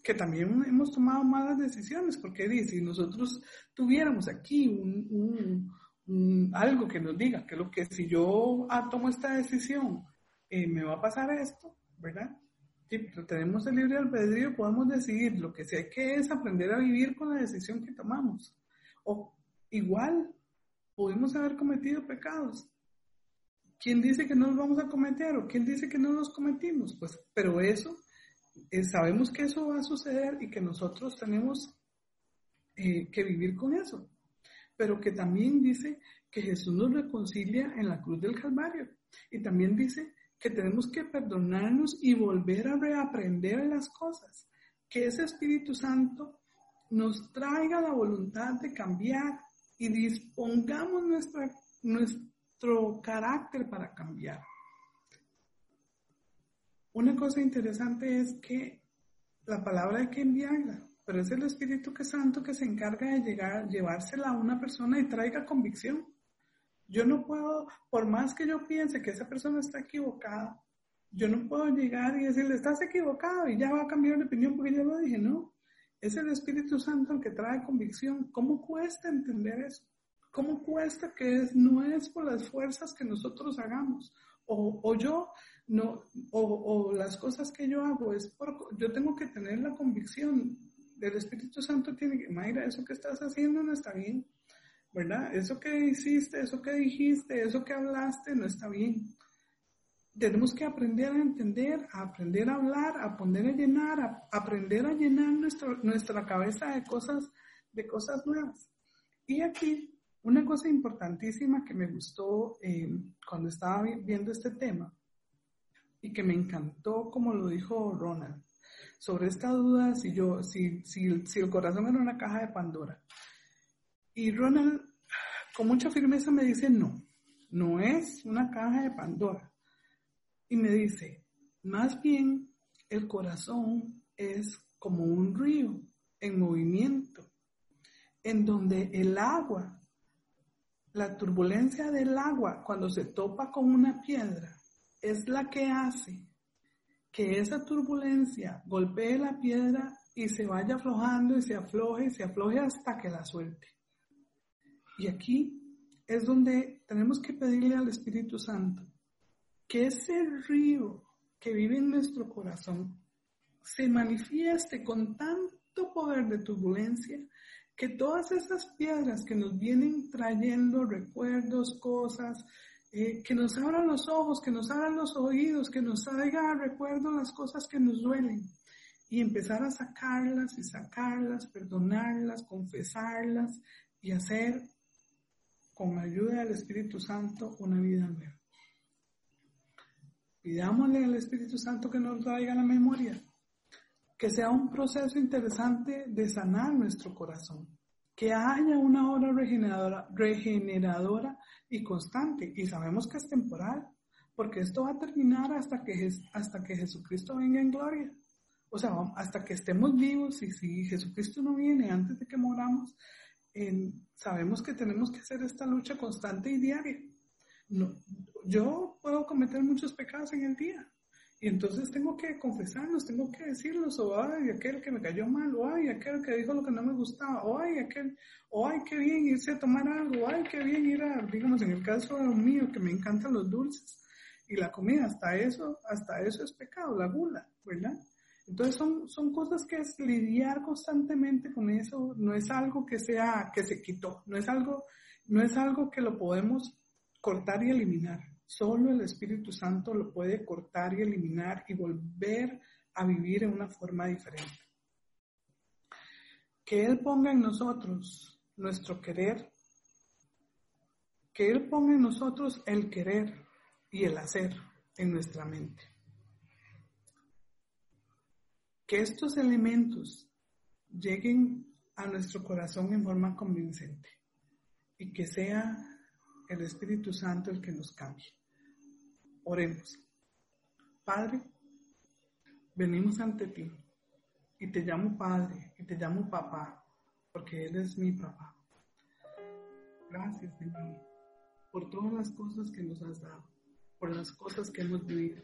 que también hemos tomado malas decisiones, porque si nosotros tuviéramos aquí un, algo que nos diga que lo que si yo ah, tomo esta decisión eh, me va a pasar esto, ¿verdad? Sí, pero tenemos el libre albedrío, podemos decidir, lo que sí hay que es aprender a vivir con la decisión que tomamos. O igual, pudimos haber cometido pecados. ¿Quién dice que no los vamos a cometer o quién dice que no los cometimos? Pues, pero eso eh, sabemos que eso va a suceder y que nosotros tenemos eh, que vivir con eso, pero que también dice que Jesús nos reconcilia en la cruz del Calvario. Y también dice que tenemos que perdonarnos y volver a reaprender las cosas, que ese Espíritu Santo nos traiga la voluntad de cambiar y dispongamos nuestra, nuestro carácter para cambiar. Una cosa interesante es que la palabra hay que enviarla, pero es el Espíritu Santo que se encarga de llegar, llevársela a una persona y traiga convicción. Yo no puedo, por más que yo piense que esa persona está equivocada, yo no puedo llegar y decirle, estás equivocado y ya va a cambiar de opinión porque ya lo dije, no. Es el Espíritu Santo el que trae convicción. ¿Cómo cuesta entender eso? ¿Cómo cuesta que no es por las fuerzas que nosotros hagamos? O, o yo, no, o, o, las cosas que yo hago, es por, yo tengo que tener la convicción del Espíritu Santo tiene que, Mayra, eso que estás haciendo no está bien. ¿verdad? Eso que hiciste, eso que dijiste, eso que hablaste no está bien. Tenemos que aprender a entender, a aprender a hablar, a aprender a llenar, a aprender a llenar nuestra cabeza de cosas, de cosas nuevas. Y aquí, una cosa importantísima que me gustó eh, cuando estaba viendo este tema y que me encantó como lo dijo Ronald, sobre esta duda si yo, si, si, si el corazón era una caja de Pandora. Y Ronald, con mucha firmeza, me dice, no, no es una caja de Pandora. Y me dice, más bien el corazón es como un río en movimiento, en donde el agua, la turbulencia del agua cuando se topa con una piedra, es la que hace que esa turbulencia golpee la piedra y se vaya aflojando y se afloje y se afloje hasta que la suelte. Y aquí es donde tenemos que pedirle al Espíritu Santo que ese río que vive en nuestro corazón se manifieste con tanto poder de turbulencia que todas esas piedras que nos vienen trayendo recuerdos, cosas, eh, que nos abran los ojos, que nos abran los oídos, que nos traiga recuerdo las cosas que nos duelen y empezar a sacarlas y sacarlas, perdonarlas, confesarlas y hacer con ayuda del Espíritu Santo, una vida nueva. Pidámosle al Espíritu Santo que nos traiga la memoria, que sea un proceso interesante de sanar nuestro corazón, que haya una obra regeneradora, y constante, y sabemos que es temporal, porque esto va a terminar hasta que, hasta que Jesucristo venga en gloria. O sea, hasta que estemos vivos y si Jesucristo no viene antes de que moramos, sabemos que tenemos que hacer esta lucha constante y diaria. No, yo puedo cometer muchos pecados en el día y entonces tengo que confesarlos, tengo que decirlos, o ay, aquel que me cayó mal, o ay, aquel que dijo lo que no me gustaba, o ay, aquel, o ay, qué bien irse a tomar algo, o ay, qué bien ir a, digamos, en el caso mío, que me encantan los dulces y la comida, hasta eso, hasta eso es pecado, la gula, ¿verdad? Entonces son, son cosas que es lidiar constantemente con eso, no es algo que sea, que se quitó, no es algo, no es algo que lo podemos cortar y eliminar. Solo el Espíritu Santo lo puede cortar y eliminar y volver a vivir en una forma diferente. Que Él ponga en nosotros nuestro querer, que Él ponga en nosotros el querer y el hacer en nuestra mente que estos elementos lleguen a nuestro corazón en forma convincente y que sea el Espíritu Santo el que nos cambie. Oremos. Padre, venimos ante ti y te llamo Padre y te llamo Papá, porque Él es mi papá. Gracias, Señor, por todas las cosas que nos has dado, por las cosas que hemos vivido